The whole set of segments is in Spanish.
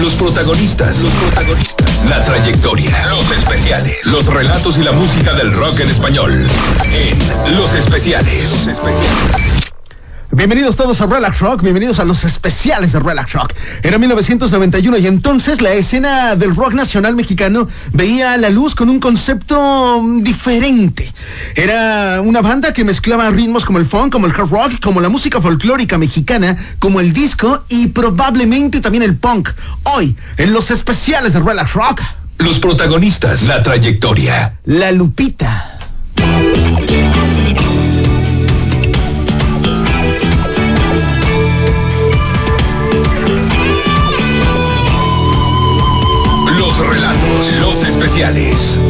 Los protagonistas, los protagonistas, la trayectoria, los especiales, los relatos y la música del rock en español. En Los Especiales. Los especiales. Bienvenidos todos a Relax Rock, bienvenidos a los especiales de Relax Rock. Era 1991 y entonces la escena del rock nacional mexicano veía la luz con un concepto mm, diferente. Era una banda que mezclaba ritmos como el funk, como el hard rock, como la música folclórica mexicana, como el disco y probablemente también el punk. Hoy, en los especiales de Relax Rock. Los protagonistas, la trayectoria. La Lupita. Los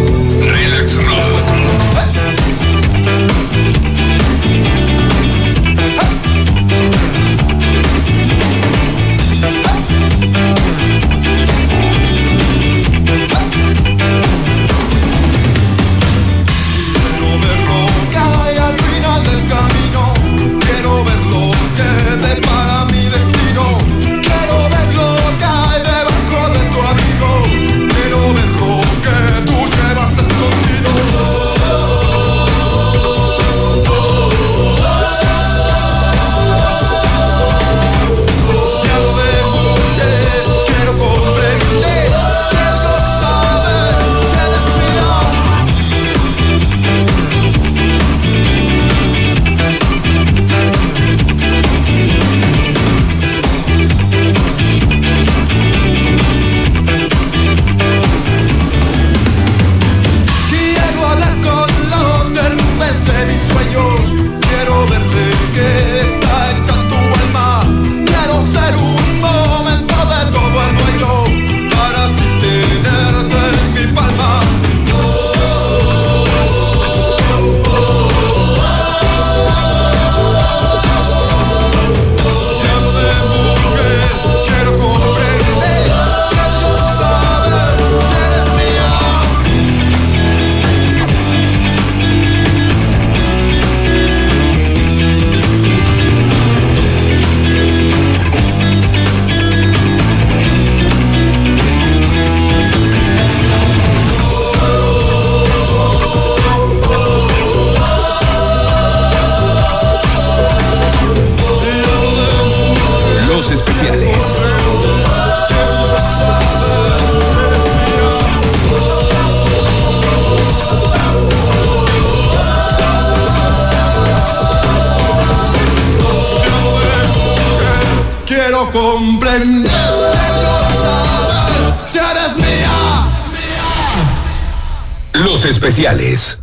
especiales.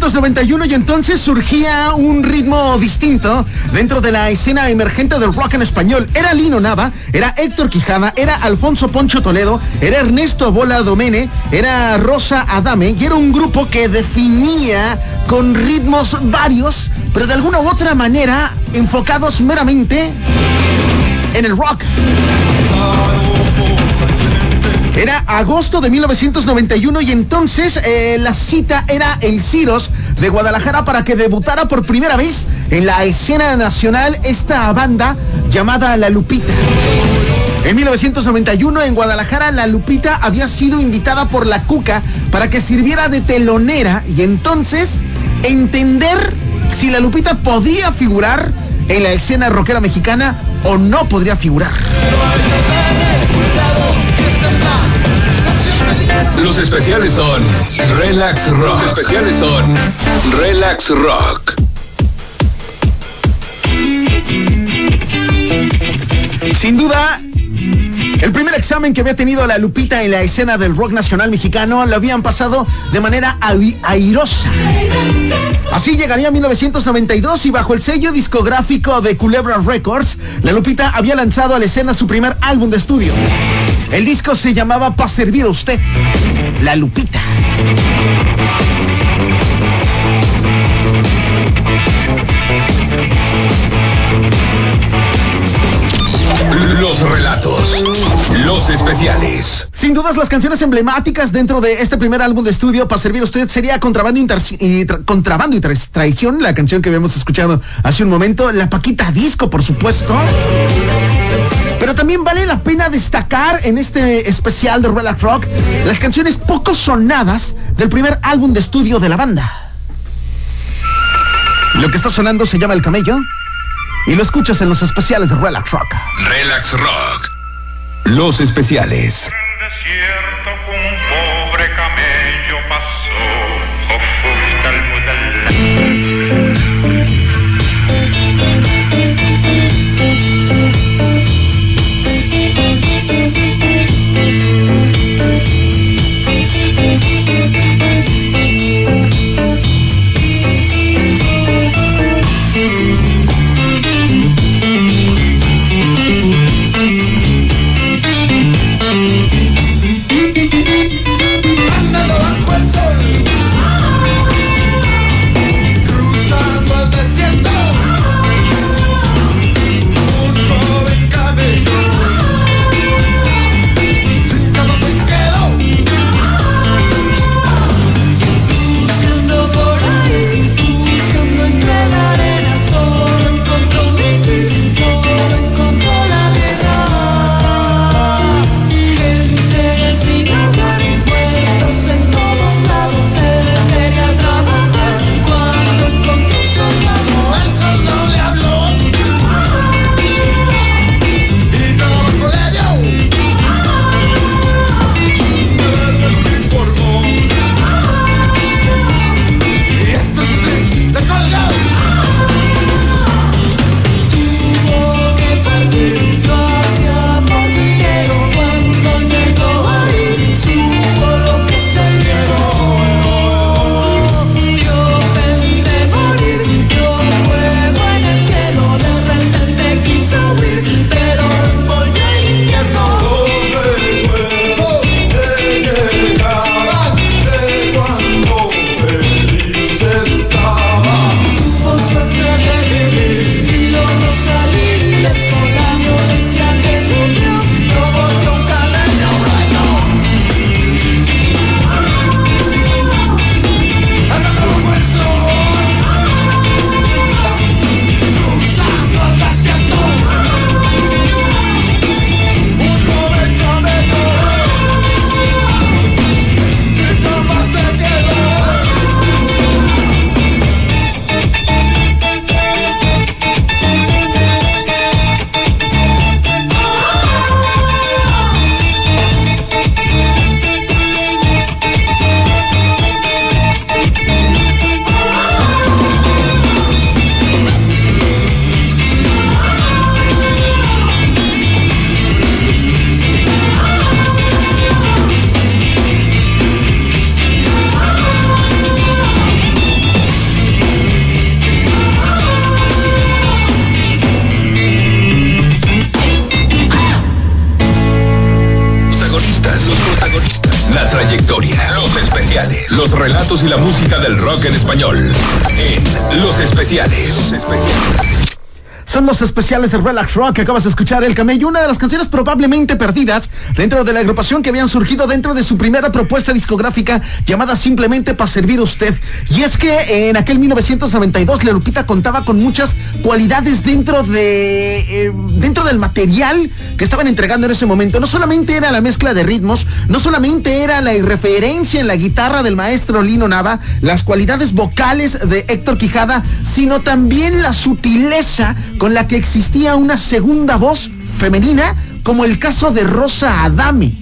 1991 y entonces surgía un ritmo distinto dentro de la escena emergente del rock en español. Era Lino Nava, era Héctor Quijada, era Alfonso Poncho Toledo, era Ernesto Bola Domene, era Rosa Adame y era un grupo que definía con ritmos varios, pero de alguna u otra manera enfocados meramente en el rock. Era agosto de 1991 y entonces eh, la cita era el Ciros de Guadalajara para que debutara por primera vez en la escena nacional esta banda llamada La Lupita. En 1991 en Guadalajara La Lupita había sido invitada por la Cuca para que sirviera de telonera y entonces entender si La Lupita podía figurar en la escena rockera mexicana o no podría figurar. Los especiales son Relax Rock. Los especiales son Relax Rock. Sin duda, el primer examen que había tenido la Lupita en la escena del rock nacional mexicano lo habían pasado de manera airosa. Así llegaría 1992 y bajo el sello discográfico de Culebra Records, la Lupita había lanzado a la escena su primer álbum de estudio. El disco se llamaba Pa' servir a usted, La Lupita. los relatos, los especiales. Sin dudas las canciones emblemáticas dentro de este primer álbum de estudio para servir a usted sería Contrabando y, Contrabando y Traición, la canción que habíamos escuchado hace un momento, La Paquita Disco, por supuesto. Pero también vale la pena destacar en este especial de Relax Rock las canciones poco sonadas del primer álbum de estudio de la banda. Lo que está sonando se llama El Camello y lo escuchas en los especiales de Relax Rock. Relax Rock. Los especiales. Especiales de Relax Rock que acabas de escuchar El Camello, una de las canciones probablemente perdidas dentro de la agrupación que habían surgido dentro de su primera propuesta discográfica llamada simplemente para servir usted. Y es que en aquel 1992 La Lupita contaba con muchas cualidades dentro de eh, dentro del material que estaban entregando en ese momento. No solamente era la mezcla de ritmos, no solamente era la irreferencia en la guitarra del maestro Lino Nava, las cualidades vocales de Héctor Quijada, sino también la sutileza con la que existía una segunda voz femenina, como el caso de Rosa Adame.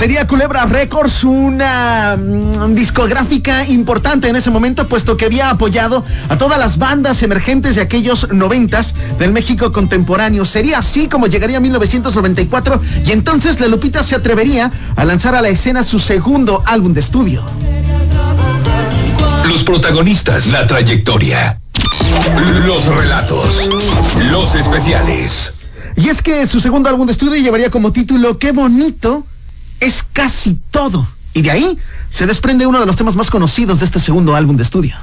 Sería Culebra Records una mm, discográfica importante en ese momento, puesto que había apoyado a todas las bandas emergentes de aquellos noventas del México contemporáneo. Sería así como llegaría 1994 y entonces la Lupita se atrevería a lanzar a la escena su segundo álbum de estudio. Los protagonistas, la trayectoria, los relatos, los especiales. Y es que su segundo álbum de estudio llevaría como título Qué bonito es casi todo. Y de ahí se desprende uno de los temas más conocidos de este segundo álbum de estudio.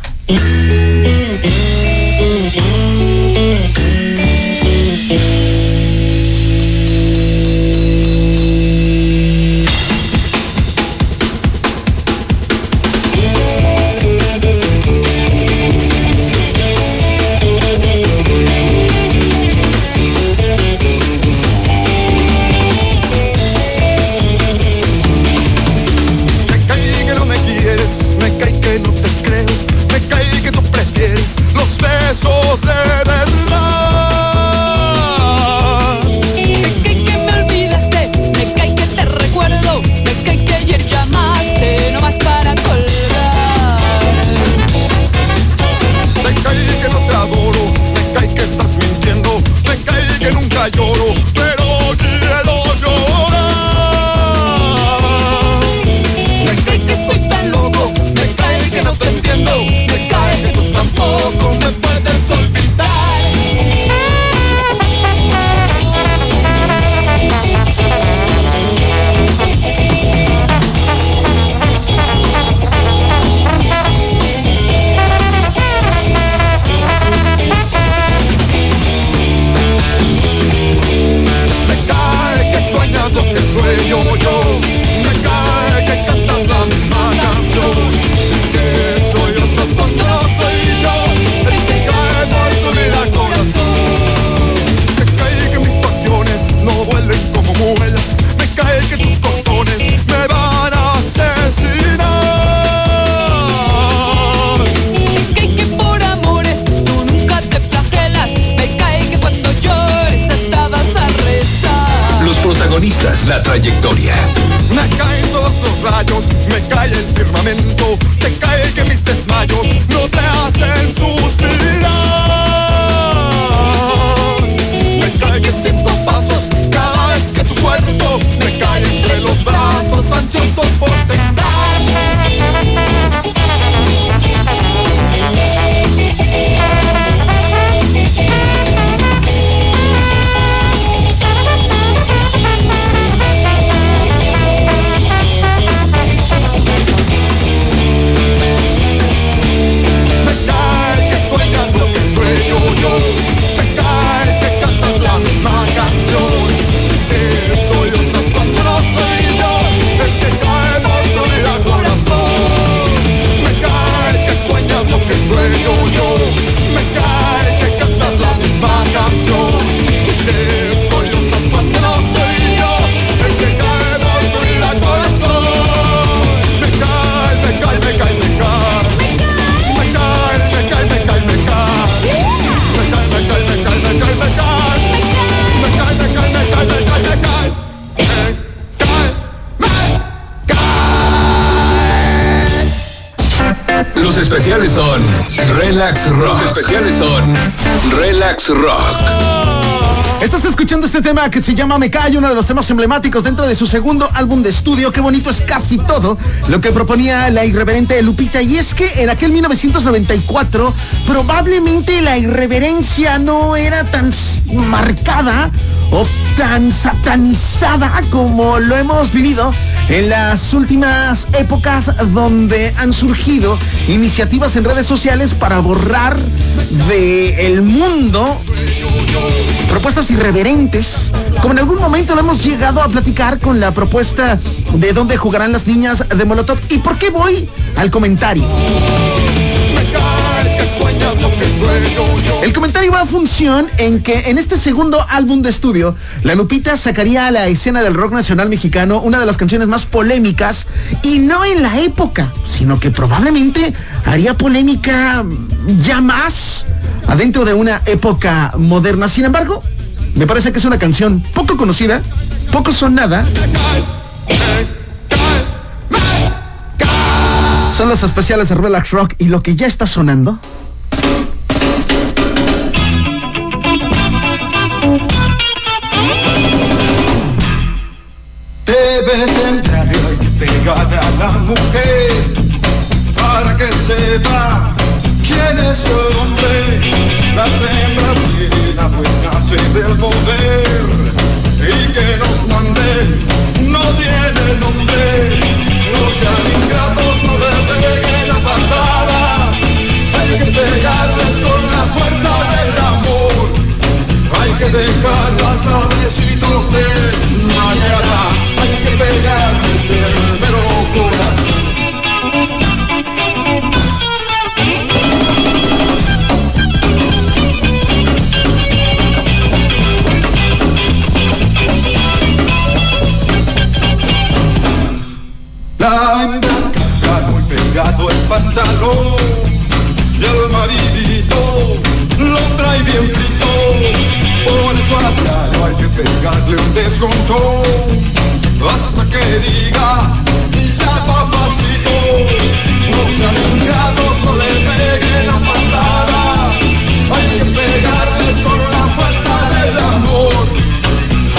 Relax Rock. Especiales son Relax Rock. Estás escuchando este tema que se llama Me Callo, uno de los temas emblemáticos dentro de su segundo álbum de estudio. Qué bonito es casi todo lo que proponía la irreverente Lupita. Y es que en aquel 1994 probablemente la irreverencia no era tan marcada o tan satanizada como lo hemos vivido en las últimas épocas donde han surgido iniciativas en redes sociales para borrar del mundo propuestas irreverentes, como en algún momento lo hemos llegado a platicar con la propuesta de dónde jugarán las niñas de Molotov. ¿Y por qué voy al comentario? El comentario va a función en que en este segundo álbum de estudio, la Lupita sacaría a la escena del rock nacional mexicano una de las canciones más polémicas y no en la época, sino que probablemente haría polémica ya más adentro de una época moderna. Sin embargo, me parece que es una canción poco conocida, poco sonada. Son los especiales de Relax Rock y lo que ya está sonando. La mujer para que sepa quién es el hombre. Las hembras y la buena del poder y que nos mande no tiene nombre. No sean ingratos, no le peguen a patadas. Hay que pegarles con la fuerza del amor. Hay que dejarlas a besitos desmayadas. Hay y el maridito lo trae bien frito. Por eso a hay que pegarle un descontón hasta que diga ya papacito. No sean no le peguen a patadas. Hay que pegarles con la fuerza del amor.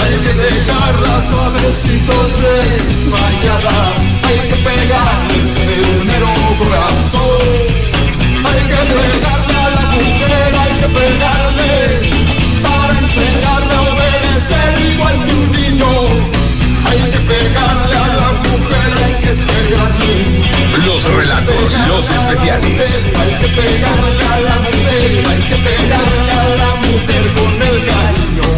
Hay que dejarlas suavecitos desmayadas Hay que pegarles el mero corazón Los relatos, los especiales. Hay que pegarle a la mujer, hay que pegarle a la mujer con el cariño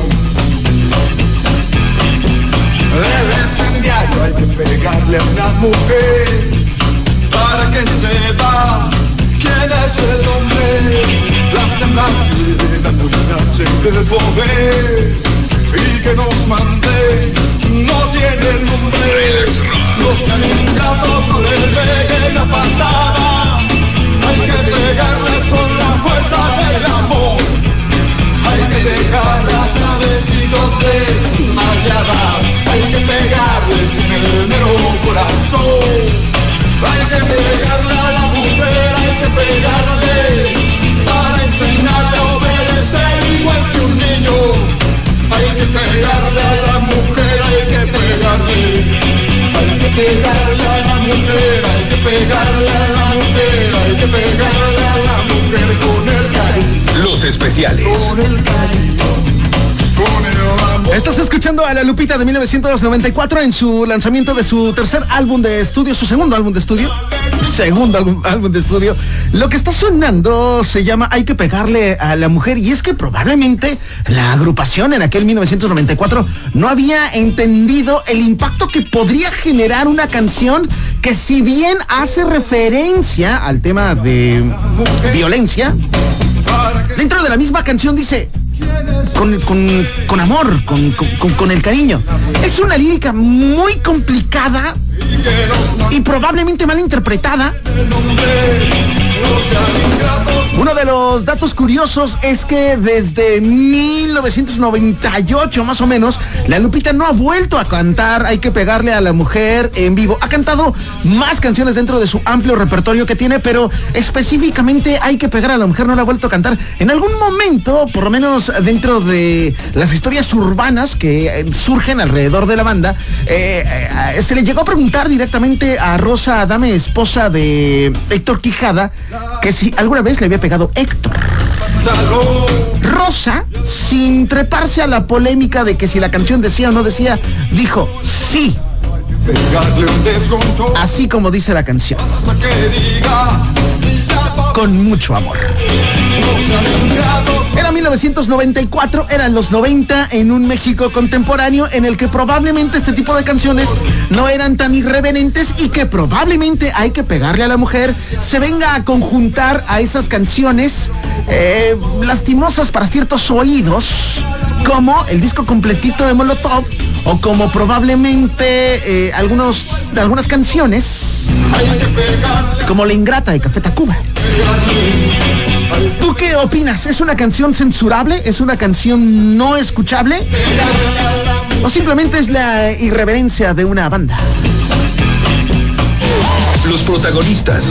Debe en diario, hay que pegarle a una mujer Hembras quieren apoyarse del poder y que nos mande no tiene nombre. Los ingratos, no le peguen a patadas. Hay que pegarles con la fuerza del amor. Hay que dejarlas a besitos desmayadas Hay que pegarles en el mero corazón Hay que pegarle a la mujer, hay que pegarle Para enseñarle a obedecer igual que un niño Hay que pegarle a la mujer, hay que pegarle Hay que pegarle a la mujer, hay que pegarle a la mujer Hay que pegarle a la mujer con el cariño Los especiales. con el cariño. Estás escuchando a la Lupita de 1994 en su lanzamiento de su tercer álbum de estudio, su segundo álbum de estudio. Segundo álbum, de estudio. Lo que está sonando se llama Hay que pegarle a la mujer y es que probablemente la agrupación en aquel 1994 no había entendido el impacto que podría generar una canción que si bien hace referencia al tema de violencia, dentro de la misma canción dice con, con- con amor, con- con el cariño. Es una lírica muy complicada y probablemente mal interpretada. Uno de los datos curiosos es que desde 1998 más o menos, la Lupita no ha vuelto a cantar Hay que pegarle a la mujer en vivo. Ha cantado más canciones dentro de su amplio repertorio que tiene, pero específicamente Hay que pegar a la mujer no la ha vuelto a cantar. En algún momento, por lo menos dentro de las historias urbanas que eh, surgen alrededor de la banda, eh, eh, se le llegó a preguntar directamente a Rosa Adame, esposa de Héctor Quijada, que si alguna vez le había pegado Héctor. Rosa, sin treparse a la polémica de que si la canción decía o no decía, dijo sí, así como dice la canción, con mucho amor. Era 1994, eran los 90 en un México contemporáneo en el que probablemente este tipo de canciones no eran tan irreverentes y que probablemente hay que pegarle a la mujer, se venga a conjuntar a esas canciones eh, lastimosas para ciertos oídos, como el disco completito de Molotov o como probablemente eh, algunos, algunas canciones como La Ingrata de Café Tacuba. ¿Tú qué opinas? ¿Es una canción censurable? ¿Es una canción no escuchable? ¿O simplemente es la irreverencia de una banda? Los protagonistas,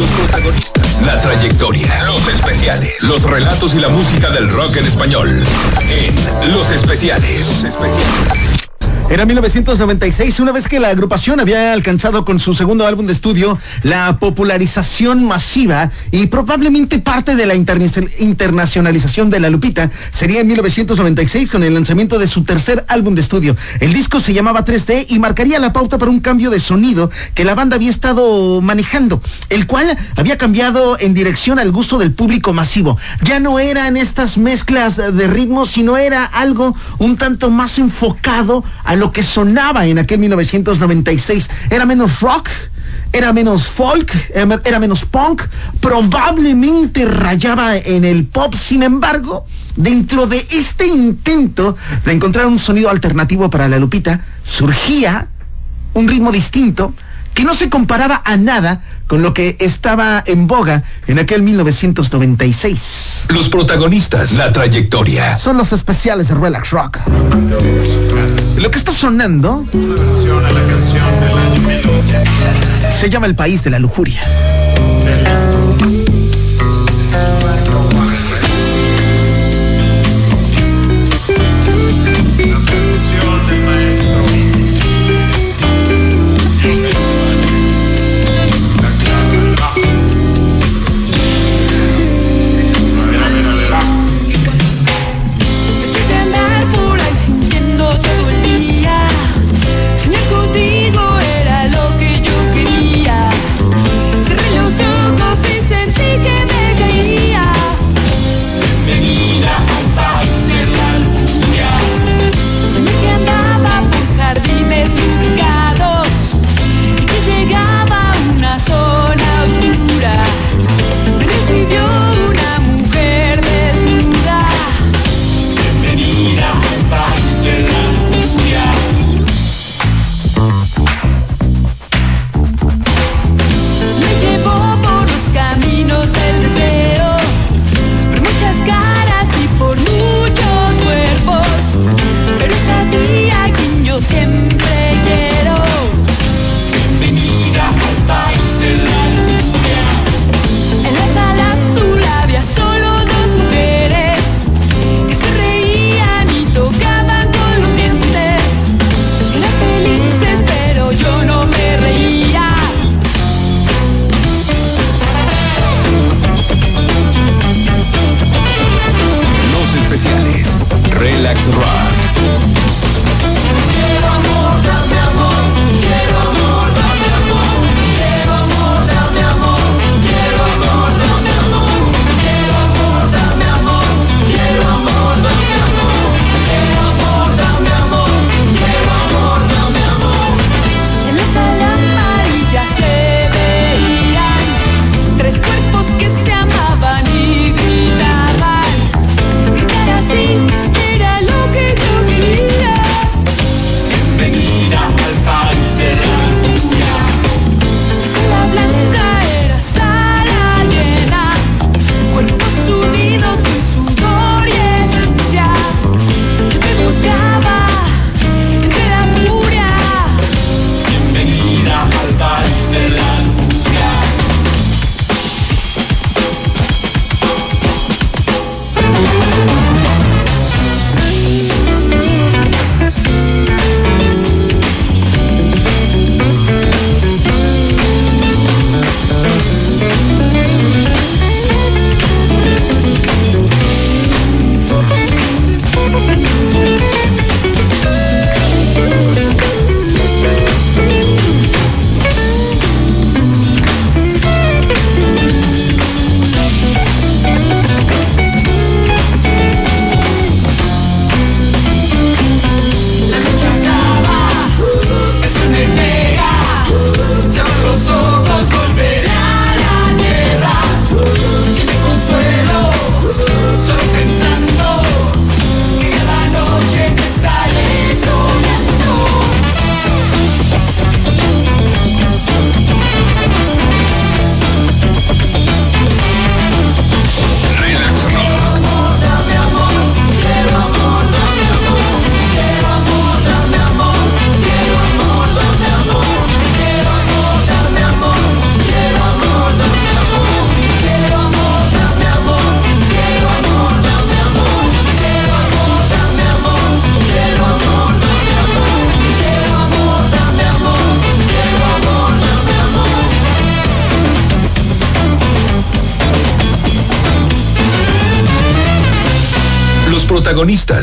la trayectoria, los especiales, los relatos y la música del rock en español. En Los Especiales. Era 1996, una vez que la agrupación había alcanzado con su segundo álbum de estudio la popularización masiva y probablemente parte de la internacionalización de la Lupita, sería en 1996 con el lanzamiento de su tercer álbum de estudio. El disco se llamaba 3D y marcaría la pauta para un cambio de sonido que la banda había estado manejando, el cual había cambiado en dirección al gusto del público masivo. Ya no eran estas mezclas de ritmos, sino era algo un tanto más enfocado a lo que sonaba en aquel 1996. Era menos rock, era menos folk, era menos punk, probablemente rayaba en el pop, sin embargo, dentro de este intento de encontrar un sonido alternativo para la Lupita, surgía un ritmo distinto que no se comparaba a nada con lo que estaba en boga en aquel 1996. Los protagonistas, la trayectoria. Son los especiales de Relax Rock. Lo que está sonando se llama El País de la Lujuria.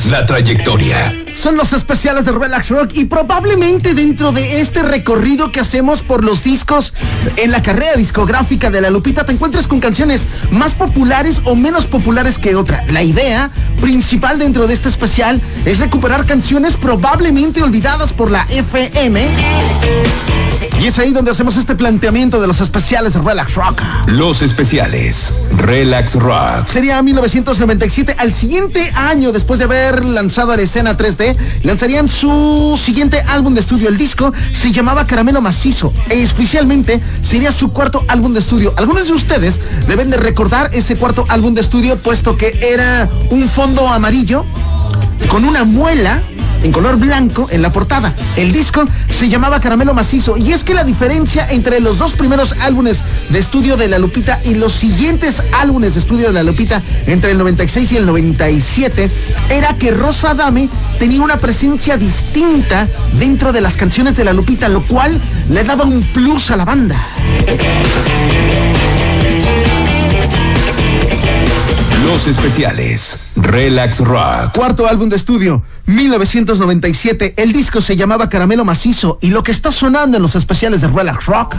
La trayectoria. Son los especiales de Relax Rock y probablemente dentro de este recorrido que hacemos por los discos en la carrera discográfica de la Lupita te encuentres con canciones más populares o menos populares que otra. La idea principal dentro de este especial es recuperar canciones probablemente olvidadas por la FM. Y es ahí donde hacemos este planteamiento de los especiales de Relax Rock. Los especiales, Relax Rock. Sería 1997, al siguiente año después de haber lanzado a la escena 3D, lanzarían su siguiente álbum de estudio. El disco se llamaba Caramelo Macizo e oficialmente sería su cuarto álbum de estudio. Algunos de ustedes deben de recordar ese cuarto álbum de estudio puesto que era un fondo amarillo con una muela en color blanco en la portada. El disco se llamaba Caramelo Macizo y es que la diferencia entre los dos primeros álbumes de estudio de La Lupita y los siguientes álbumes de estudio de La Lupita entre el 96 y el 97 era que Rosa Dame tenía una presencia distinta dentro de las canciones de La Lupita, lo cual le daba un plus a la banda. Los especiales, Relax Rock. Cuarto álbum de estudio, 1997. El disco se llamaba Caramelo Macizo y lo que está sonando en los especiales de Relax Rock.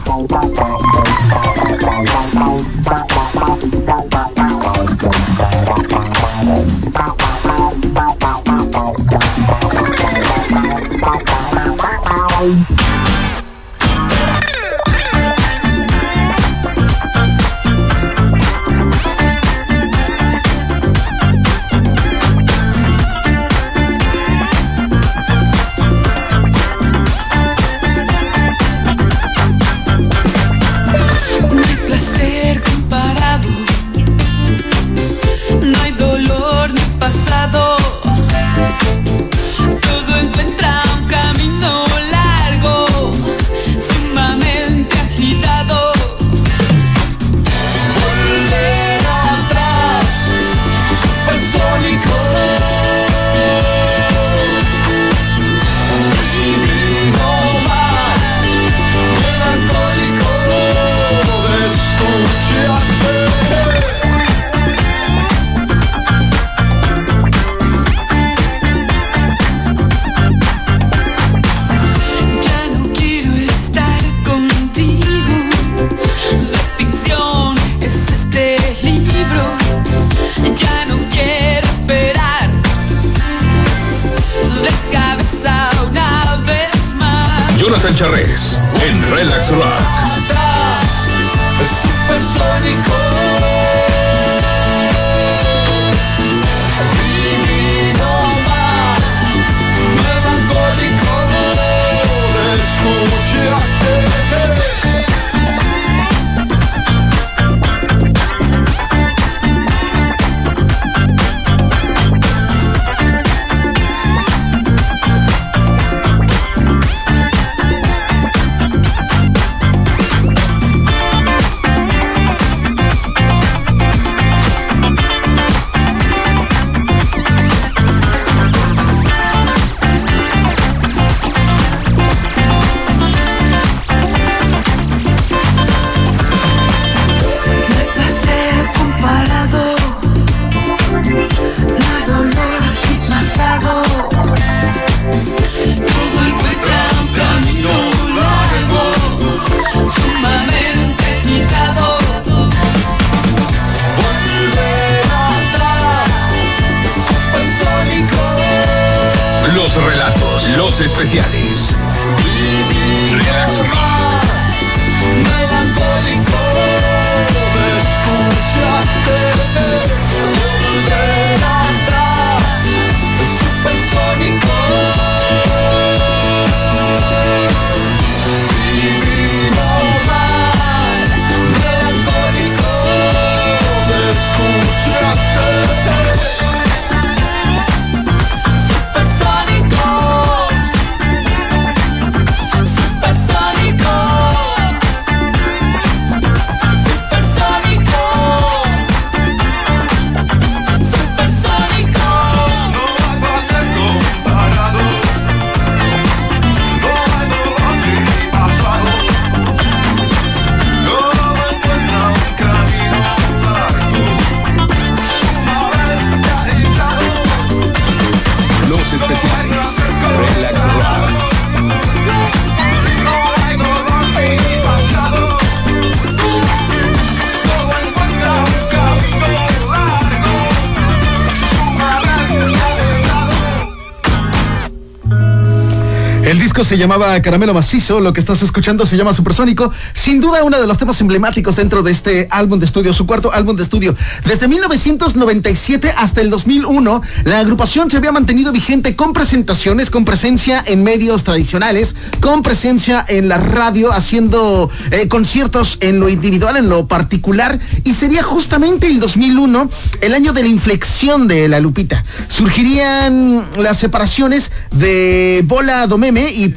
Llamaba Caramelo Macizo, lo que estás escuchando se llama Supersónico. Sin duda uno de los temas emblemáticos dentro de este álbum de estudio, su cuarto álbum de estudio. Desde 1997 hasta el 2001, la agrupación se había mantenido vigente con presentaciones, con presencia en medios tradicionales, con presencia en la radio, haciendo eh, conciertos en lo individual, en lo particular. Y sería justamente el 2001 el año de la inflexión de la Lupita. Surgirían las separaciones de Bola Domeme y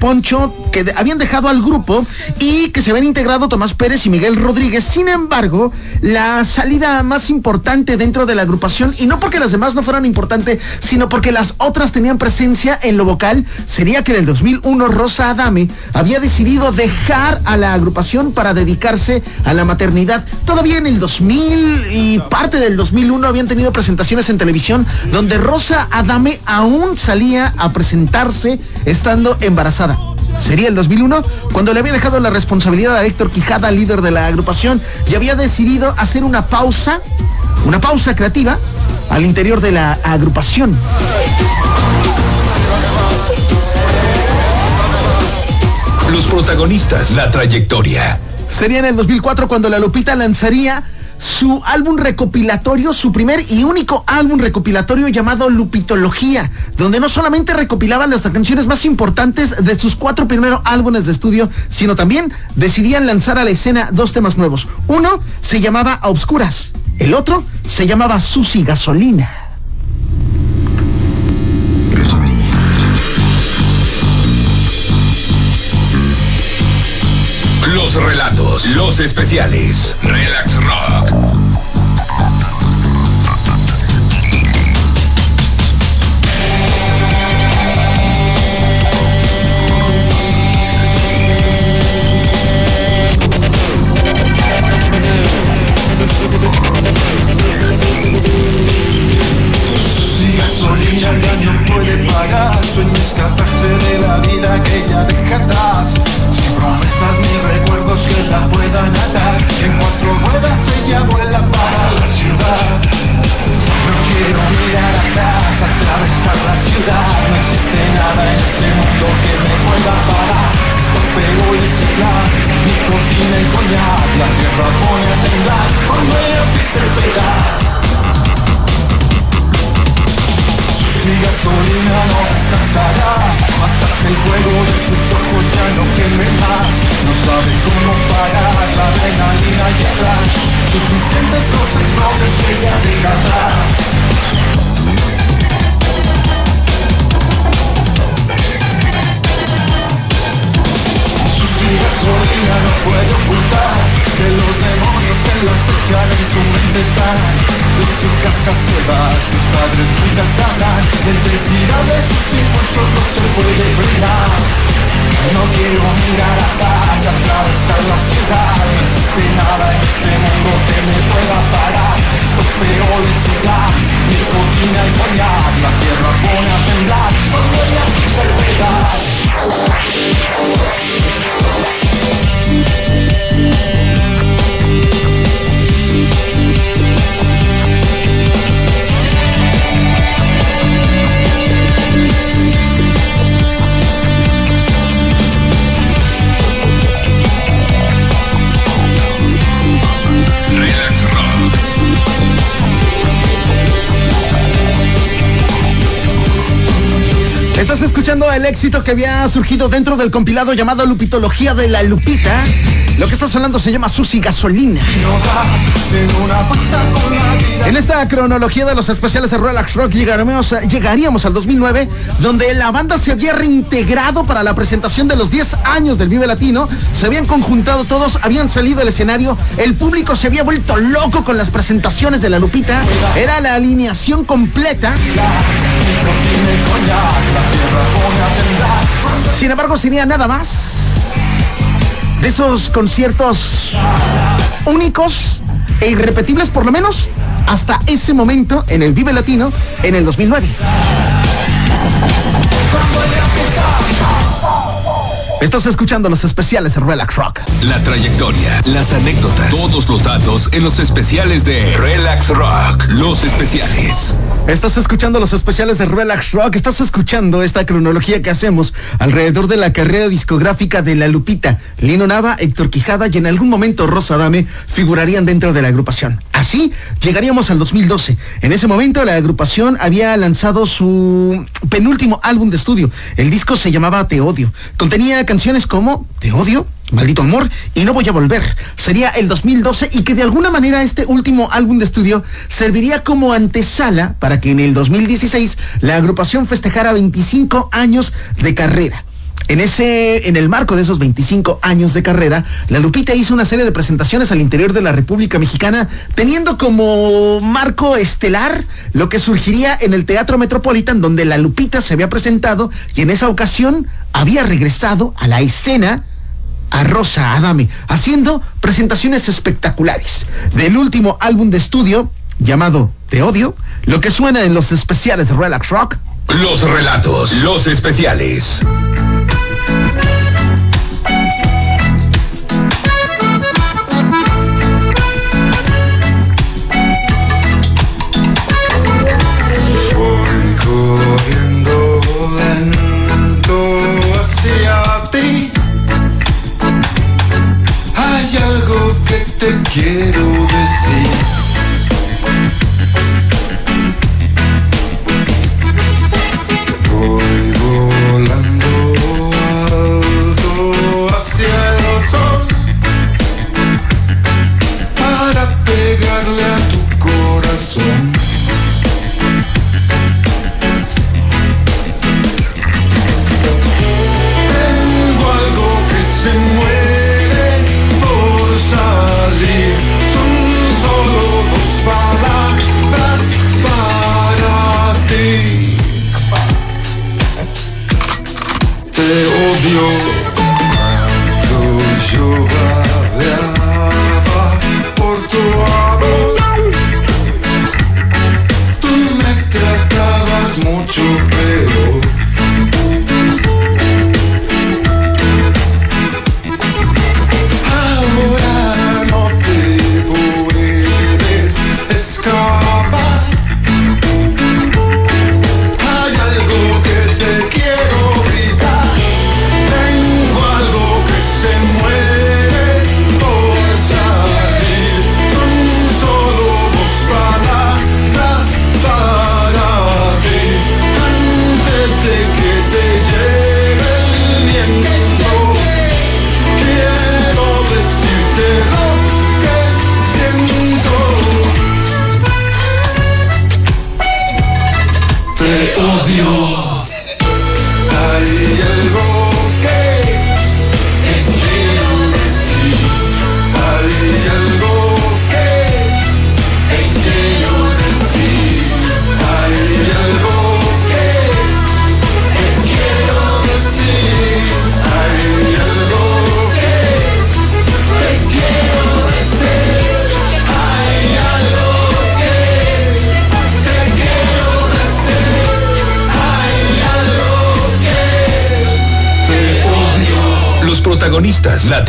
Que habían dejado al grupo y que se habían integrado Tomás Pérez y Miguel Rodríguez. Sin embargo, la salida más importante dentro de la agrupación, y no porque las demás no fueran importantes, sino porque las otras tenían presencia en lo vocal, sería que en el 2001 Rosa Adame había decidido dejar a la agrupación para dedicarse a la maternidad. Todavía en el 2000 y parte del 2001 habían tenido presentaciones en televisión donde Rosa Adame aún salía a presentarse estando embarazada. Sería el 2001 cuando le había dejado la responsabilidad a Héctor Quijada, líder de la agrupación, y había decidido hacer una pausa, una pausa creativa al interior de la agrupación. Los protagonistas, la trayectoria. Sería en el 2004 cuando la Lupita lanzaría su álbum recopilatorio, su primer y único álbum recopilatorio llamado Lupitología, donde no solamente recopilaban las canciones más importantes de sus cuatro primeros álbumes de estudio, sino también decidían lanzar a la escena dos temas nuevos. Uno se llamaba A Obscuras, el otro se llamaba Susi Gasolina. Los relatos, los especiales. Relax Rock. Padres nunca sabrán La intensidad de sus impulsos no se puede frenar No quiero mirar atrás, atravesar la ciudad. No existe nada en este mundo que me pueda parar. Esto peor de ciudad, nicotina y coñac La tierra pone a temblar cuando ella pisa el pedal el éxito que había surgido dentro del compilado llamado Lupitología de la Lupita. Lo que está sonando se llama Susi Gasolina. En esta cronología de los especiales de Relax Rock llegaremos, llegaríamos al 2009, donde la banda se había reintegrado para la presentación de los 10 años del Vive Latino. Se habían conjuntado todos, habían salido al escenario, el público se había vuelto loco con las presentaciones de la Lupita. Era la alineación completa. Sin embargo, sería nada más de esos conciertos únicos e irrepetibles, por lo menos hasta ese momento en el Vive Latino en el 2009. Estás escuchando los especiales de Relax Rock. La trayectoria, las anécdotas, todos los datos en los especiales de Relax Rock. Los especiales. Estás escuchando los especiales de Relax Rock. Estás escuchando esta cronología que hacemos alrededor de la carrera discográfica de La Lupita. Lino Nava, Héctor Quijada y en algún momento Rosa Adame figurarían dentro de la agrupación. Así llegaríamos al 2012. En ese momento la agrupación había lanzado su penúltimo álbum de estudio. El disco se llamaba Te Odio. Contenía canciones como Te Odio, Maldito Amor y No Voy a Volver. Sería el 2012 y que de alguna manera este último álbum de estudio serviría como antesala para que en el 2016 la agrupación festejara 25 años de carrera. En ese, en el marco de esos 25 años de carrera, la Lupita hizo una serie de presentaciones al interior de la República Mexicana, teniendo como marco estelar lo que surgiría en el Teatro Metropolitan, donde la Lupita se había presentado y en esa ocasión había regresado a la escena a Rosa Adame, haciendo presentaciones espectaculares. Del último álbum de estudio, llamado Te Odio, lo que suena en los especiales de Relax Rock, Los relatos, los especiales. Te quiero decir. Voy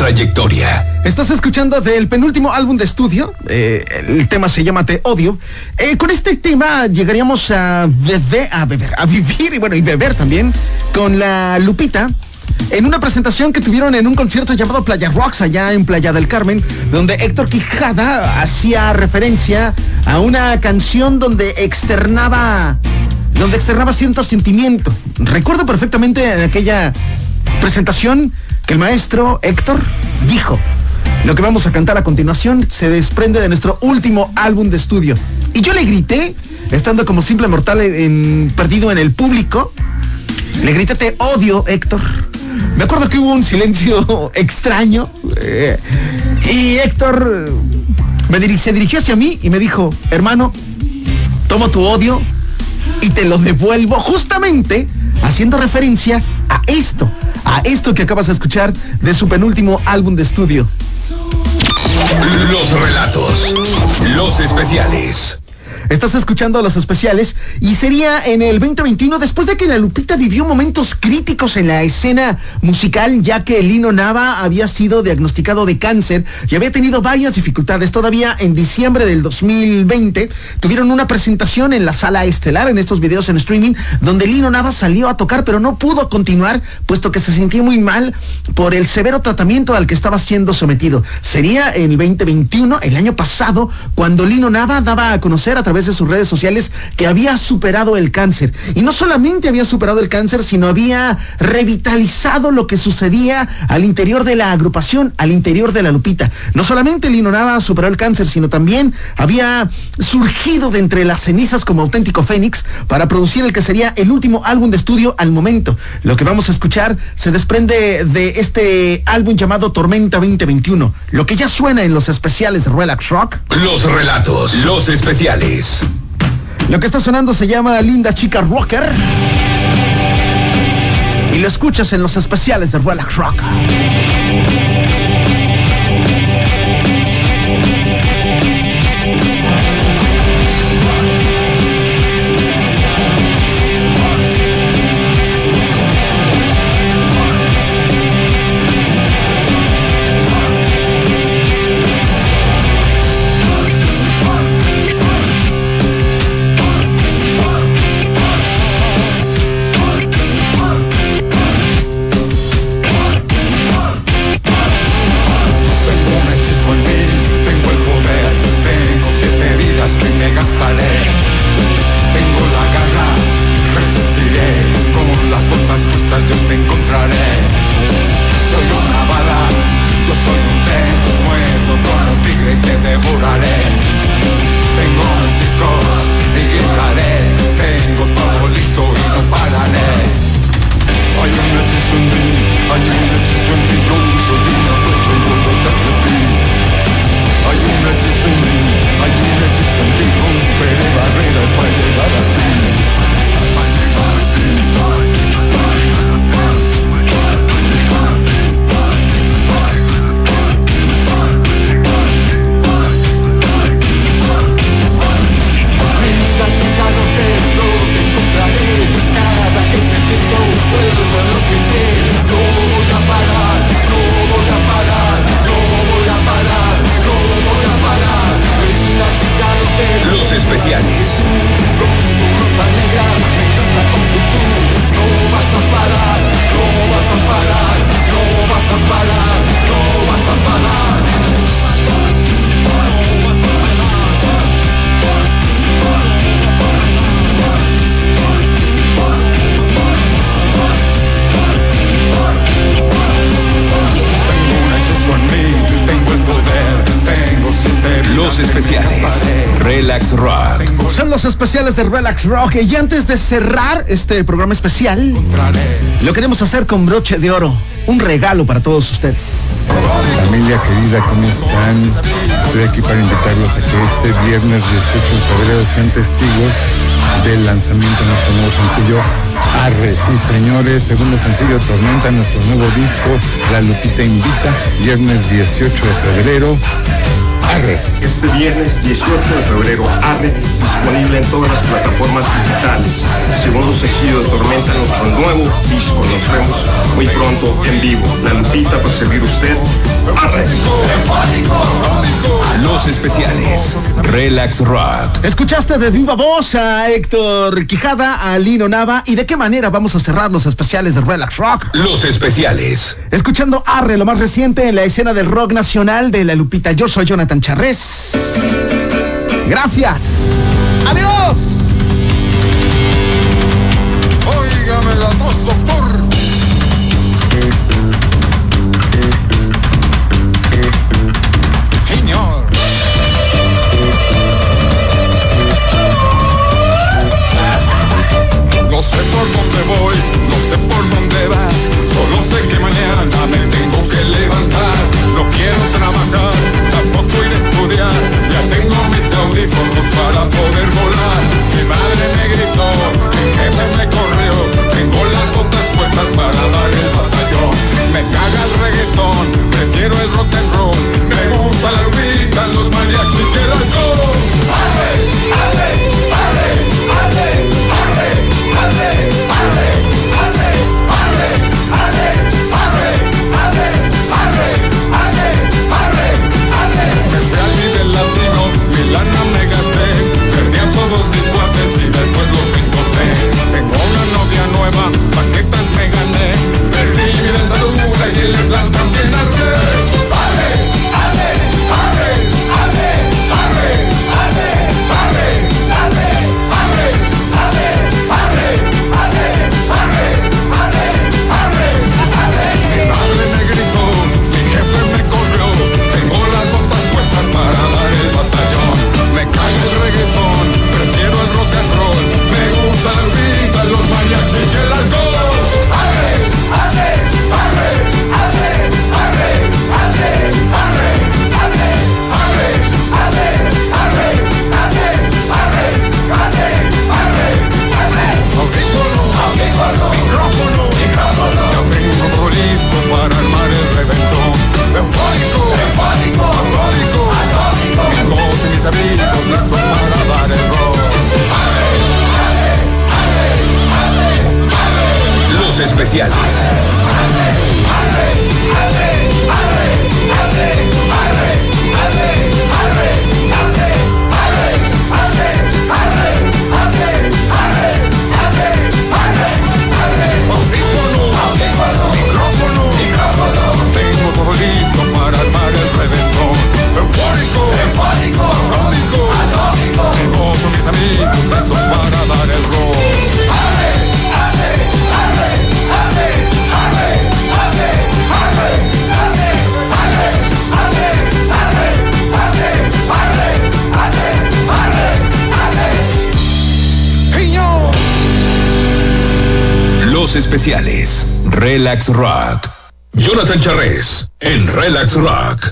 trayectoria. Estás escuchando del penúltimo álbum de estudio. eh, el tema se llama Te Odio. Eh, con este tema llegaríamos a beber, a beber, a vivir y bueno, y beber también con la Lupita. En una presentación que tuvieron en un concierto llamado Playa Rocks allá en Playa del Carmen, donde Héctor Quijada hacía referencia a una canción donde externaba, donde externaba cierto sentimiento. Recuerdo perfectamente en aquella presentación que el maestro Héctor dijo, lo que vamos a cantar a continuación se desprende de nuestro último álbum de estudio. Y yo le grité, estando como simple mortal perdido en el público, le grité te odio, Héctor. Me acuerdo que hubo un silencio extraño eh, y Héctor eh, me se dirigió hacia mí y me dijo, hermano, tomo tu odio y te lo devuelvo justamente haciendo referencia a esto, a esto que acabas de escuchar de su penúltimo álbum de estudio. Los relatos, los especiales. Estás escuchando los especiales y sería en el 2021 después de que la Lupita vivió momentos críticos en la escena musical ya que Lino Nava había sido diagnosticado de cáncer y había tenido varias dificultades. Todavía en diciembre del 2020 tuvieron una presentación en la sala estelar en estos videos en streaming donde Lino Nava salió a tocar pero no pudo continuar puesto que se sentía muy mal por el severo tratamiento al que estaba siendo sometido. Sería el 2021, el año pasado, cuando Lino Nava daba a conocer a través de sus redes sociales que había superado el cáncer. Y no solamente había superado el cáncer, sino había revitalizado lo que sucedía al interior de la agrupación, al interior de la Lupita. No solamente Lino Nava superó el cáncer, sino también había surgido de entre las cenizas como auténtico Fénix para producir el que sería el último álbum de estudio al momento. Lo que vamos a escuchar se desprende de este álbum llamado Tormenta 2021. Lo que ya suena en los especiales de Relax Rock. Los relatos, los especiales. Lo que está sonando se llama Linda Chica Rocker. Y lo escuchas en los especiales de Relax Rock. Relax Rock. Son los especiales de Relax Rock. Y antes de cerrar este programa especial, lo queremos hacer con broche de oro. Un regalo para todos ustedes. Familia querida, ¿cómo están? Estoy aquí para invitarlos a que este viernes 18 de febrero sean testigos del lanzamiento de nuestro nuevo sencillo Arre. Sí, señores, segundo sencillo Tormenta, nuestro nuevo disco, La Lupita Invita, viernes 18 de febrero. Arre. Este viernes 18 de febrero, Arre, disponible en todas las plataformas digitales. Segundo sencillo de Tormenta, nuestro nuevo disco. Nos vemos muy pronto en vivo. La Lupita para servir usted. Arre. Los especiales. Relax Rock. Escuchaste de viva voz a Héctor Quijada, a Lino Nava. ¿Y de qué manera vamos a cerrar los especiales de Relax Rock? Los especiales. Escuchando Arre, lo más reciente en la escena del rock nacional de la Lupita. Yo soy Jonathan Charrés. Gracias. Adiós. Óigame la voz, doctor. voy, no sé por dónde vas, solo sé que mañana me tengo que levantar, no quiero trabajar, tampoco ir a estudiar, ya tengo mis audífonos para poder volar, mi madre me gritó, mi jefe me corrió, tengo las botas puestas para dar el batallón, me caga el reggaetón, Relax Rock. Jonathan Charres en Relax Rock.